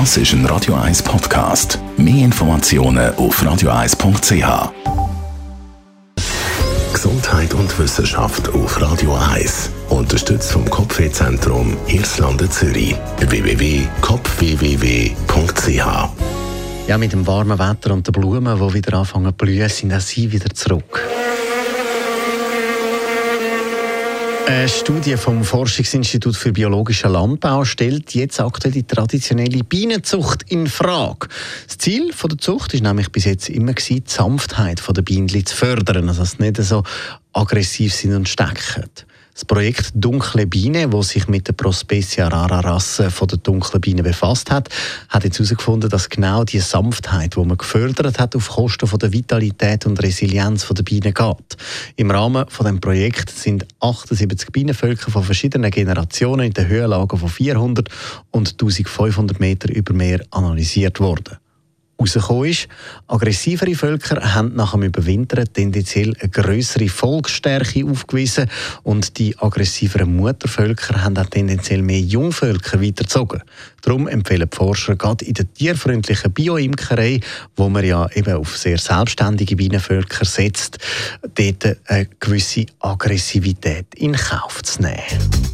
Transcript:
Das ist ein Radio 1 Podcast. Mehr Informationen auf radio1.ch. Gesundheit und Wissenschaft auf Radio 1. Unterstützt vom Kopfwehzentrum Irlande Zürich. www.kopfwww.ch Ja, mit dem warmen Wetter und den Blumen, die wieder anfangen zu blühen, sind auch sie wieder zurück. Eine Studie vom Forschungsinstitut für biologischen Landbau stellt jetzt aktuell die traditionelle Bienenzucht in Frage. Das Ziel der Zucht ist nämlich bis jetzt immer die Sanftheit der Bienen zu fördern, also dass sie nicht so aggressiv sind und stecken. Das Projekt Dunkle Biene, das sich mit der Prospecia rara Rasse von der dunklen Biene befasst hat, hat jetzt herausgefunden, dass genau die Sanftheit, die man gefördert hat, auf Kosten von der Vitalität und Resilienz der Biene geht. Im Rahmen von dem Projekt sind 78 Bienenvölker von verschiedenen Generationen in den Höhenlagen von 400 und 1500 Meter über Meer analysiert worden herausgekommen ist. Aggressivere Völker haben nach dem Überwintern tendenziell eine größere Volksstärke aufgewiesen und die aggressiveren Muttervölker haben auch tendenziell mehr Jungvölker weitergezogen. Darum empfehlen die Forscher gerade in der tierfreundlichen Bioimkerei, wo man ja eben auf sehr selbstständige Bienenvölker setzt, dort eine gewisse Aggressivität in Kauf zu nehmen.